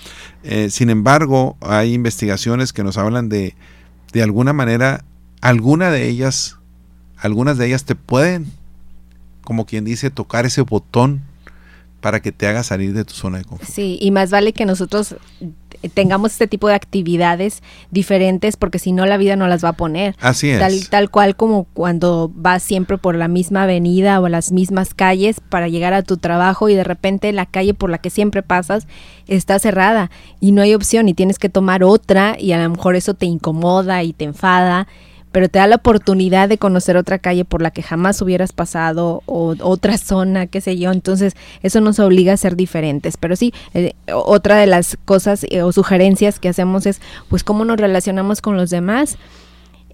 Eh, sin embargo, hay investigaciones que nos hablan de, de alguna manera, alguna de ellas, algunas de ellas te pueden, como quien dice, tocar ese botón para que te haga salir de tu zona de confort. Sí, y más vale que nosotros tengamos este tipo de actividades diferentes porque si no la vida no las va a poner. Así es. Tal, tal cual como cuando vas siempre por la misma avenida o las mismas calles para llegar a tu trabajo y de repente la calle por la que siempre pasas está cerrada y no hay opción y tienes que tomar otra y a lo mejor eso te incomoda y te enfada pero te da la oportunidad de conocer otra calle por la que jamás hubieras pasado o otra zona, qué sé yo. Entonces, eso nos obliga a ser diferentes. Pero sí, eh, otra de las cosas eh, o sugerencias que hacemos es, pues, cómo nos relacionamos con los demás.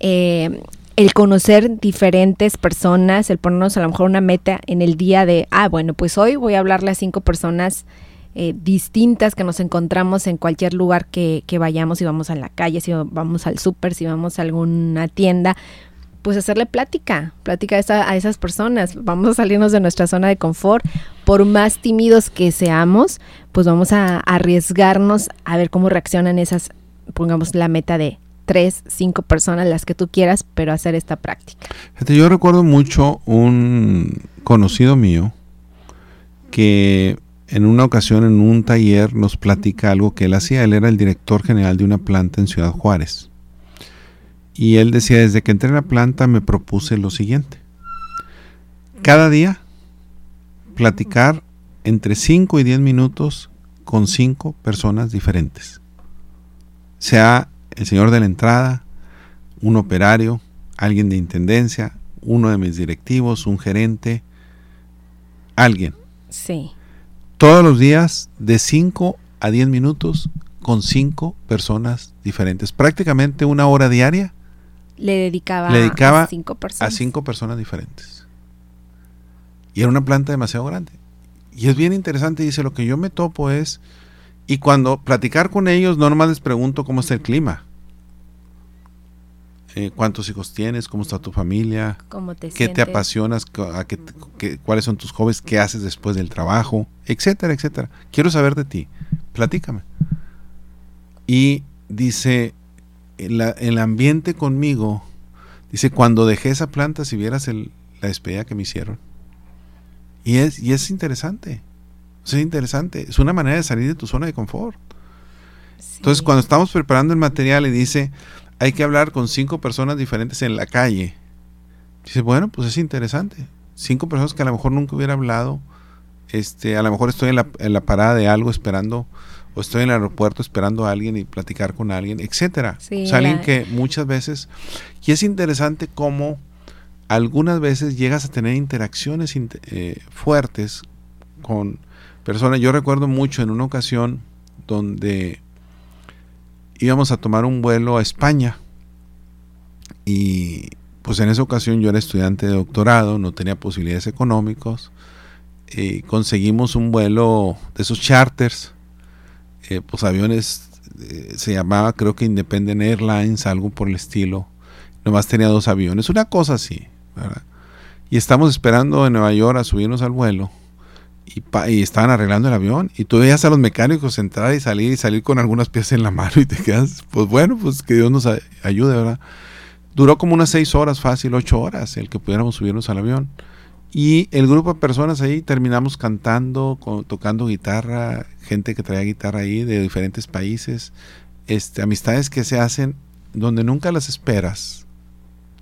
Eh, el conocer diferentes personas, el ponernos a lo mejor una meta en el día de, ah, bueno, pues hoy voy a hablarle a cinco personas eh, distintas que nos encontramos en cualquier lugar que, vayamos, si vamos a la calle, si vamos al súper, si vamos a alguna tienda, pues hacerle plática, plática a, a, esas personas. Vamos a salirnos de nuestra zona de confort. Por más tímidos que seamos, pues vamos a arriesgarnos a ver cómo reaccionan esas, pongamos la meta de tres, cinco personas, las que tú quieras, pero hacer esta práctica. Yo recuerdo mucho un conocido mío que en una ocasión en un taller nos platica algo que él hacía. Él era el director general de una planta en Ciudad Juárez. Y él decía, desde que entré en la planta me propuse lo siguiente. Cada día platicar entre 5 y 10 minutos con cinco personas diferentes. Sea el señor de la entrada, un operario, alguien de intendencia, uno de mis directivos, un gerente, alguien. Sí. Todos los días de 5 a 10 minutos con cinco personas diferentes. Prácticamente una hora diaria. Le dedicaba, le dedicaba a, cinco personas. a cinco personas diferentes. Y era una planta demasiado grande. Y es bien interesante, dice, lo que yo me topo es, y cuando platicar con ellos, no nomás les pregunto cómo está el clima. Eh, cuántos hijos tienes, cómo está tu familia, ¿Cómo te qué sientes? te apasionas, a qué, qué, cuáles son tus hobbies, qué haces después del trabajo, etcétera, etcétera. Quiero saber de ti, platícame. Y dice, el, el ambiente conmigo, dice, cuando dejé esa planta, si vieras el, la despedida que me hicieron. Y es, y es interesante, es interesante, es una manera de salir de tu zona de confort. Sí. Entonces, cuando estamos preparando el material y dice, hay que hablar con cinco personas diferentes en la calle. Dice, bueno, pues es interesante. Cinco personas que a lo mejor nunca hubiera hablado. Este, a lo mejor estoy en la, en la parada de algo esperando, o estoy en el aeropuerto esperando a alguien y platicar con alguien, etcétera. Sí, o sea, alguien que muchas veces. Y es interesante cómo algunas veces llegas a tener interacciones int- eh, fuertes con personas. Yo recuerdo mucho en una ocasión donde íbamos a tomar un vuelo a España. Y pues en esa ocasión yo era estudiante de doctorado, no tenía posibilidades económicos y conseguimos un vuelo de esos charters, eh, pues aviones, eh, se llamaba creo que Independent Airlines, algo por el estilo, nomás tenía dos aviones, una cosa así, ¿verdad? Y estamos esperando en Nueva York a subirnos al vuelo y, estaban arreglando el avión y tú veías a los mecánicos entrar y salir y salir con algunas piezas en la mano y te quedas, pues bueno, pues que Dios nos ayude, ¿verdad? Duró como unas seis horas, fácil, ocho horas el que pudiéramos subirnos al avión. Y el grupo de personas ahí terminamos cantando, co- tocando guitarra, gente que traía guitarra ahí de diferentes países, este, amistades que se hacen donde nunca las esperas,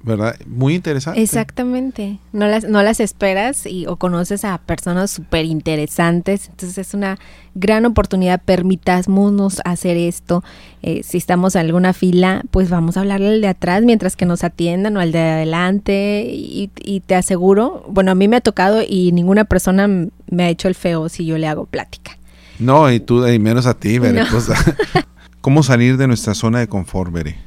¿verdad? Muy interesante. Exactamente. No las, no las esperas y, o conoces a personas súper interesantes. Entonces es una gran oportunidad. Permitámonos hacer esto. Eh, si estamos en alguna fila, pues vamos a hablarle al de atrás mientras que nos atiendan o al de adelante. Y, y te aseguro, bueno, a mí me ha tocado y ninguna persona me ha hecho el feo si yo le hago plática. No, y tú, y menos a ti, Bere. No. pues, ¿Cómo salir de nuestra zona de confort, Bere?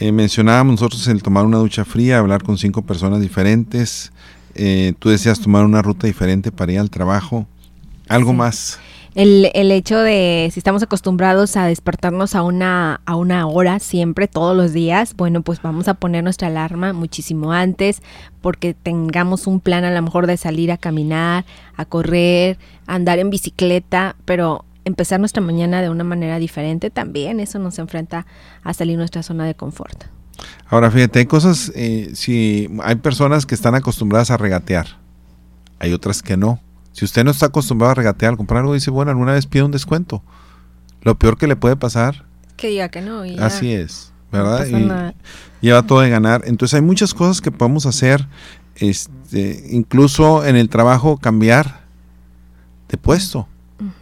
Eh, mencionábamos nosotros el tomar una ducha fría, hablar con cinco personas diferentes. Eh, tú decías tomar una ruta diferente para ir al trabajo. Algo Sí. más. El, el hecho de si estamos acostumbrados a despertarnos a una, a una hora siempre, todos los días, bueno, pues vamos a poner nuestra alarma muchísimo antes porque tengamos un plan a lo mejor de salir a caminar, a correr, a andar en bicicleta, pero empezar nuestra mañana de una manera diferente también, eso nos enfrenta a salir de nuestra zona de confort. Ahora, fíjate, hay cosas, eh, si hay personas que están acostumbradas a regatear, hay otras que no. Si usted no está acostumbrado a regatear, al comprar algo, dice, bueno, alguna vez pide un descuento. Lo peor que le puede pasar, Que diga que no. y así es, ¿verdad? Y lleva todo de ganar. Entonces hay muchas cosas que podemos hacer, este, incluso en el trabajo cambiar de puesto.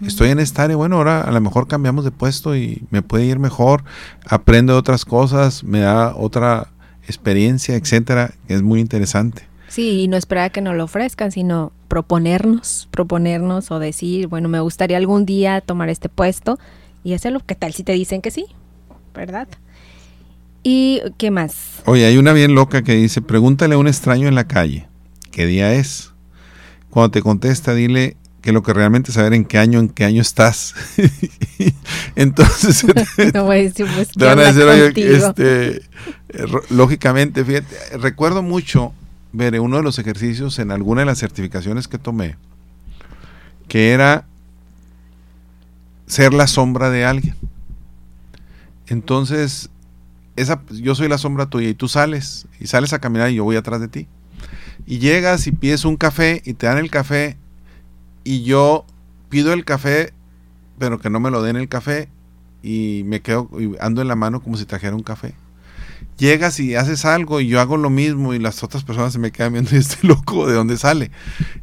Estoy en esta área, bueno, ahora a lo mejor cambiamos de puesto y me puede ir mejor, aprendo otras cosas, me da otra experiencia, etcétera, que es muy interesante. Sí, y no esperar a que nos lo ofrezcan, sino proponernos, proponernos o decir, bueno, me gustaría algún día tomar este puesto y hacerlo. ¿Qué tal si te dicen que sí? ¿Verdad? ¿Y qué más? Oye, hay una bien loca que dice, pregúntale a un extraño en la calle, ¿qué día es? Cuando te contesta, dile que lo que realmente saber en qué año, en qué año estás. Entonces, no voy a decir, pues, te van a decir, oye, este, lógicamente, fíjate, recuerdo mucho ver uno de los ejercicios en alguna de las certificaciones que tomé, que era ser la sombra de alguien. Entonces, esa, yo soy la sombra tuya y tú sales y sales a caminar y yo voy atrás de ti. Y llegas y pides un café y te dan el café y yo pido el café, pero que no me lo den el café y me quedo y ando en la mano como si trajera un café. Llegas y haces algo y yo hago lo mismo y las otras personas se me quedan viendo y este loco de dónde sale.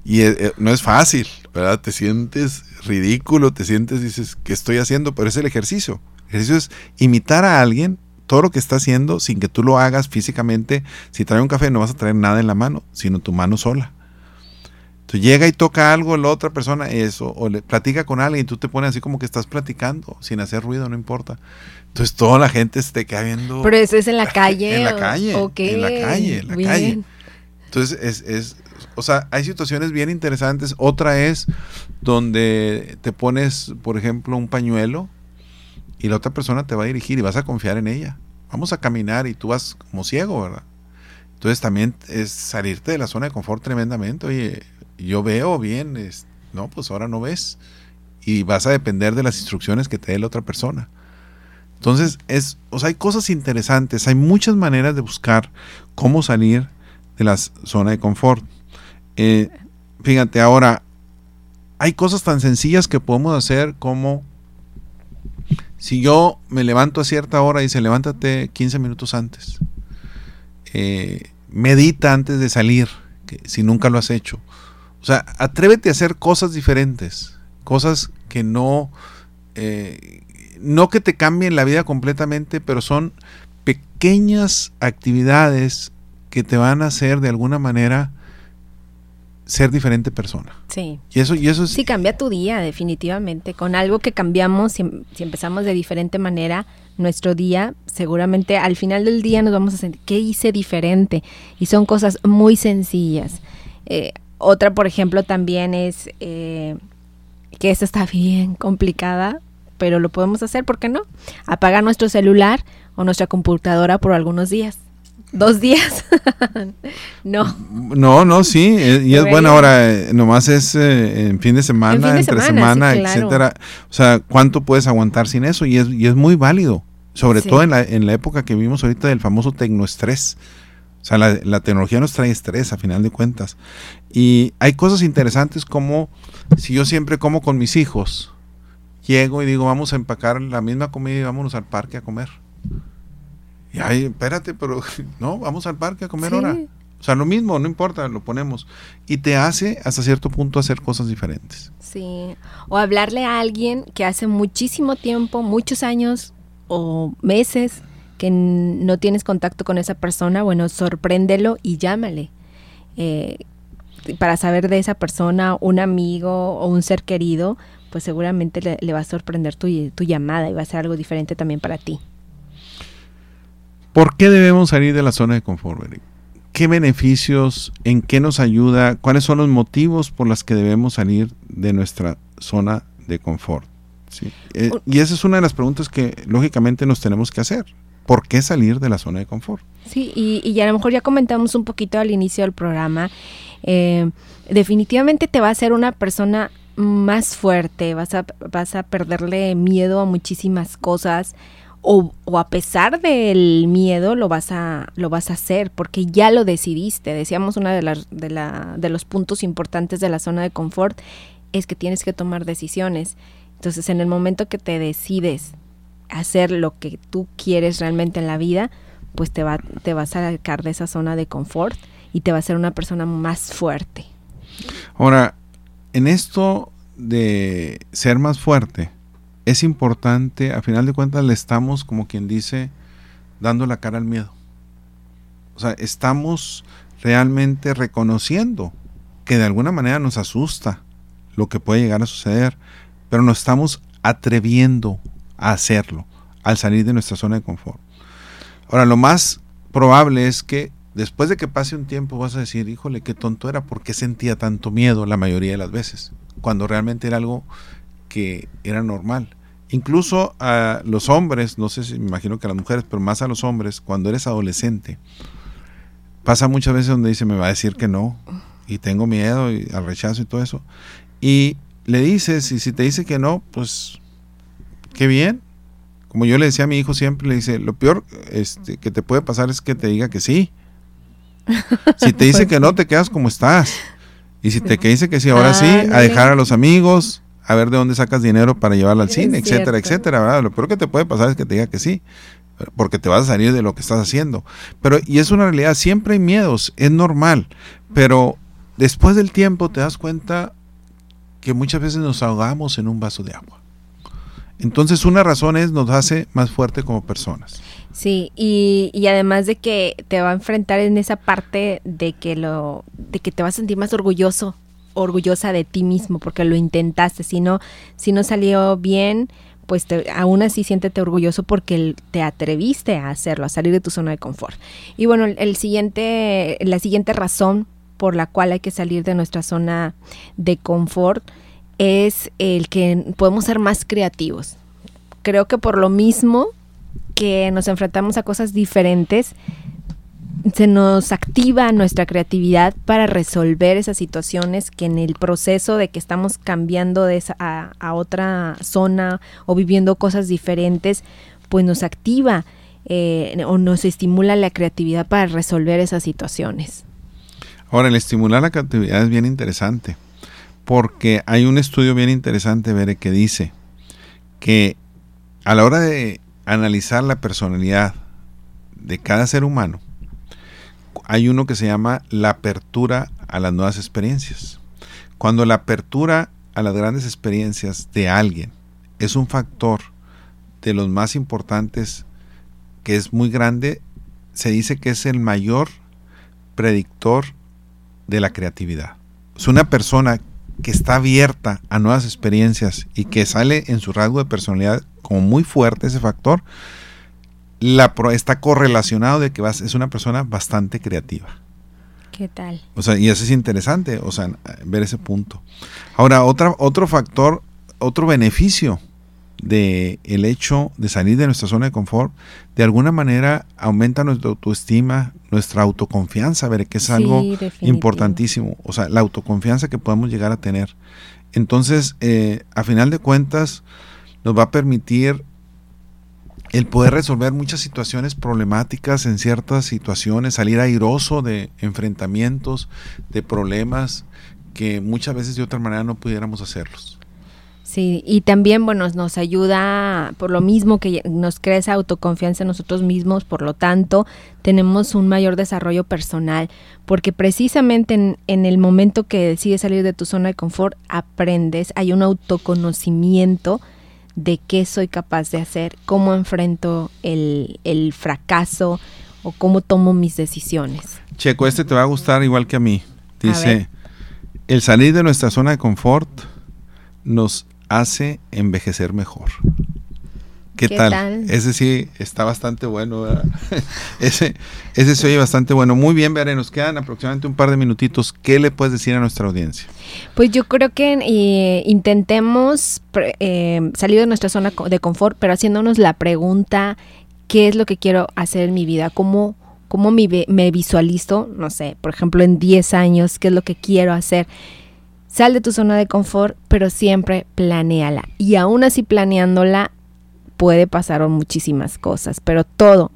Y eh, eh, no es fácil, ¿verdad? Te sientes ridículo, te sientes, dices, ¿qué estoy haciendo? Pero es el ejercicio. El ejercicio es imitar a alguien todo lo que está haciendo sin que tú lo hagas físicamente. Si trae un café no vas a traer nada en la mano, sino tu mano sola. Entonces llega y toca algo la otra persona, eso, o le platica con alguien y tú te pones así como que estás platicando, sin hacer ruido, no importa. Entonces toda la gente se te queda viendo. Pero eso es en la calle. en la calle. En la calle, en la calle. Entonces es, es, o sea, hay situaciones bien interesantes. Otra es donde te pones, por ejemplo, un pañuelo y la otra persona te va a dirigir y vas a confiar en ella. Vamos a caminar y tú vas como ciego, ¿verdad? Entonces también es salirte de la zona de confort tremendamente. Oye, yo veo bien, no, pues ahora no ves. Y vas a depender de las instrucciones que te dé la otra persona. Entonces, es, o sea, hay cosas interesantes, hay muchas maneras de buscar cómo salir de la zona de confort. Eh, fíjate, ahora, hay cosas tan sencillas que podemos hacer como si yo me levanto a cierta hora y dice levántate 15 minutos antes, eh, medita antes de salir, que, si nunca lo has hecho. O sea, atrévete a hacer cosas diferentes, cosas que no, eh, no que te cambien la vida completamente, pero son pequeñas actividades que te van a hacer de alguna manera ser diferente persona. Sí. Y eso, y eso es... Sí, cambia tu día, definitivamente. Con algo que cambiamos, si, empezamos de diferente manera, nuestro día, seguramente al final del día nos vamos a sentir, ¿qué hice diferente? Y son cosas muy sencillas. Eh, otra, por ejemplo, también es eh, que esta está bien complicada, pero lo podemos hacer, ¿por qué no? Apagar nuestro celular o nuestra computadora por algunos días dos días. no. No, no, sí. Eh, y es bueno ahora, eh, nomás es eh, en fin de semana, entre semana, etcétera. O sea, ¿cuánto puedes aguantar sin eso? Y es, y es muy válido. Sobre todo en la, en la época que vivimos ahorita del famoso tecnoestrés. O sea, la, la, tecnología nos trae estrés a final de cuentas. Y hay cosas interesantes como si yo siempre como con mis hijos, llego y digo, vamos a empacar la misma comida y vámonos al parque a comer. Y ahí, espérate, pero no, vamos al parque a comer ahora. O sea, lo mismo, no importa, lo ponemos. Y te hace hasta cierto punto hacer cosas diferentes. Sí. O hablarle a alguien que hace muchísimo tiempo, muchos años o meses que no tienes contacto con esa persona, bueno, sorpréndelo y llámale. Eh, para saber de esa persona, un amigo o un ser querido, pues seguramente le, va a sorprender tu, tu llamada y va a ser algo diferente también para ti. ¿Por qué debemos salir de la zona de confort, ¿Qué beneficios, en qué nos ayuda, cuáles son los motivos por los que debemos salir de nuestra zona de confort? Eh, y esa es una de las preguntas que lógicamente nos tenemos que hacer. ¿Por qué salir de la zona de confort? Sí, y, y a lo mejor ya comentamos un poquito al inicio del programa. Eh, definitivamente te va a hacer una persona más fuerte, vas a, vas a perderle miedo a muchísimas cosas o, a pesar del miedo lo vas a lo vas a hacer porque ya lo decidiste decíamos una de las de, la, de los puntos importantes de la zona de confort es que tienes que tomar decisiones entonces en el momento que te decides hacer lo que tú quieres realmente en la vida pues te va te vas a sacar de esa zona de confort y te va a hacer una persona más fuerte ahora en esto de ser más fuerte es importante, a final de cuentas le estamos, como quien dice, dando la cara al miedo. O sea, estamos realmente reconociendo que de alguna manera nos asusta lo que puede llegar a suceder, pero nos estamos atreviendo a hacerlo al salir de nuestra zona de confort. Ahora, lo más probable es que después de que pase un tiempo vas a decir, híjole, qué tonto era, ¿por qué sentía tanto miedo la mayoría de las veces? Cuando realmente era algo que era normal. Incluso a los hombres, no sé si me imagino que a las mujeres, pero más a los hombres, cuando eres adolescente, pasa muchas veces donde dice, me va a decir que no, y tengo miedo al rechazo y todo eso. Y le dices, y si te dice que no, pues qué bien. Como yo le decía a mi hijo siempre, le dice, lo peor este, que te puede pasar es que te diga que sí. Si te dice que no, te quedas como estás. Y si te dice que sí, ahora sí, a dejar a los amigos, a ver de dónde sacas dinero para llevarla al cine, etcétera, etcétera, ¿verdad? Lo peor que te puede pasar es que te diga que sí, porque te vas a salir de lo que estás haciendo. Pero, y es una realidad, siempre hay miedos, es normal, pero después del tiempo te das cuenta que muchas veces nos ahogamos en un vaso de agua. Entonces una razón es nos hace más fuerte como personas. Sí, y, y, además de que te va a enfrentar en esa parte de que lo, de que te vas a sentir más orgulloso, orgullosa de ti mismo, porque lo intentaste. Si no, si no salió bien, pues aún así siéntete orgulloso porque te atreviste a hacerlo, a salir de tu zona de confort. Y bueno, el siguiente, la siguiente razón por la cual hay que salir de nuestra zona de confort es el que podemos ser más creativos. Creo que por lo mismo que nos enfrentamos a cosas diferentes, se nos activa nuestra creatividad para resolver esas situaciones que en el proceso de que estamos cambiando de esa a, otra zona o viviendo cosas diferentes, pues nos activa eh, o nos estimula la creatividad para resolver esas situaciones. Ahora, el estimular la creatividad es bien interesante, porque hay un estudio bien interesante, Bere, que dice que a la hora de analizar la personalidad de cada ser humano, hay uno que se llama la apertura a las nuevas experiencias. Cuando la apertura a las grandes experiencias de alguien es un factor de los más importantes que es muy grande, se dice que es el mayor predictor de la creatividad. Es una persona que está abierta a nuevas experiencias y que sale en su rasgo de personalidad como muy fuerte ese factor, la, está correlacionado de que vas, es una persona bastante creativa. ¿Qué tal? O sea, y eso es interesante, o sea, ver ese punto. Ahora, otra, otro factor, otro beneficio de el hecho de salir de nuestra zona de confort, de alguna manera aumenta nuestra autoestima, nuestra autoconfianza, ver que es algo importantísimo, o sea, la autoconfianza que podemos llegar a tener. Entonces, eh, a final de cuentas, nos va a permitir el poder resolver muchas situaciones problemáticas en ciertas situaciones, salir airoso de enfrentamientos, de problemas que muchas veces de otra manera no pudiéramos hacerlos. Sí, y también, bueno, nos ayuda por lo mismo que nos crea esa autoconfianza en nosotros mismos, por lo tanto, tenemos un mayor desarrollo personal, porque precisamente en, en el momento que decides salir de tu zona de confort, aprendes, hay un autoconocimiento, de qué soy capaz de hacer, cómo enfrento el, fracaso o cómo tomo mis decisiones. Checo, este te va a gustar igual que a mí. Dice, el salir de nuestra zona de confort nos hace envejecer mejor. ¿Qué, tal? Ese sí está bastante bueno. ese, ese se oye bastante bueno. Muy bien, Veré, nos quedan aproximadamente un par de minutitos. ¿Qué le puedes decir a nuestra audiencia? Pues yo creo que eh, intentemos eh, salir de nuestra zona de confort, pero haciéndonos la pregunta, ¿qué es lo que quiero hacer en mi vida? ¿Cómo, cómo me, me visualizo? No sé, por ejemplo, en 10 años, ¿qué es lo que quiero hacer? Sal de tu zona de confort, pero siempre planéala. Y aún así planeándola, puede pasar muchísimas cosas, pero todo,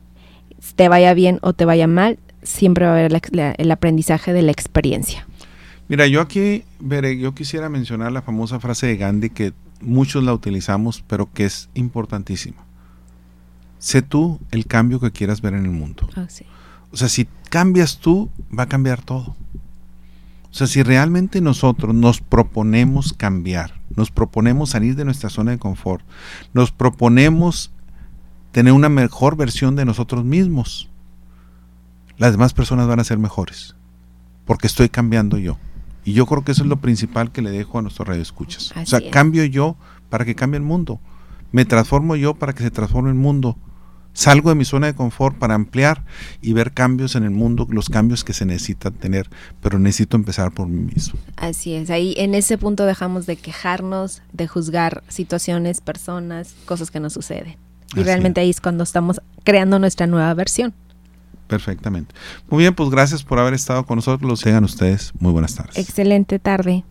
te vaya bien o te vaya mal, siempre va a haber el aprendizaje de la experiencia. Mira, yo aquí, veré, yo quisiera mencionar la famosa frase de Gandhi que muchos la utilizamos, pero que es importantísima. Sé tú el cambio que quieras ver en el mundo. Ah, o sea, si cambias tú, va a cambiar todo. O sea, si realmente nosotros nos proponemos cambiar, nos proponemos salir de nuestra zona de confort, nos proponemos tener una mejor versión de nosotros mismos, las demás personas van a ser mejores, porque estoy cambiando yo. Y yo creo que eso es lo principal que le dejo a nuestros radioescuchas. escuchas. o sea, cambio yo para que cambie el mundo. Me transformo yo para que se transforme el mundo. Salgo de mi zona de confort para ampliar y ver cambios en el mundo, los cambios que se necesitan tener, pero necesito empezar por mí mismo. Así es, ahí en ese punto dejamos de quejarnos, de juzgar situaciones, personas, cosas que nos suceden. Y Así realmente ahí es cuando estamos creando nuestra nueva versión. Perfectamente. Muy bien, pues gracias por haber estado con nosotros. Los tengan ustedes. Muy buenas tardes. Excelente tarde.